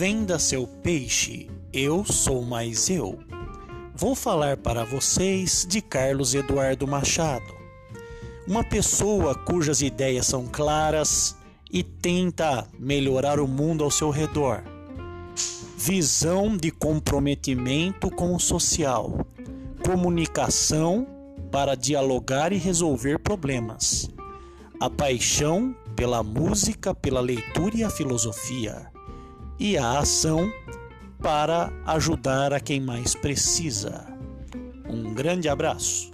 Venda seu peixe, eu sou mais eu. Vou falar para vocês de Carlos Eduardo Machado, uma pessoa cujas ideias são claras e tenta melhorar o mundo ao seu redor. Visão de comprometimento com o social, comunicação para dialogar e resolver problemas, a paixão pela música, pela leitura e a filosofia e a ação para ajudar a quem mais precisa. Um grande abraço.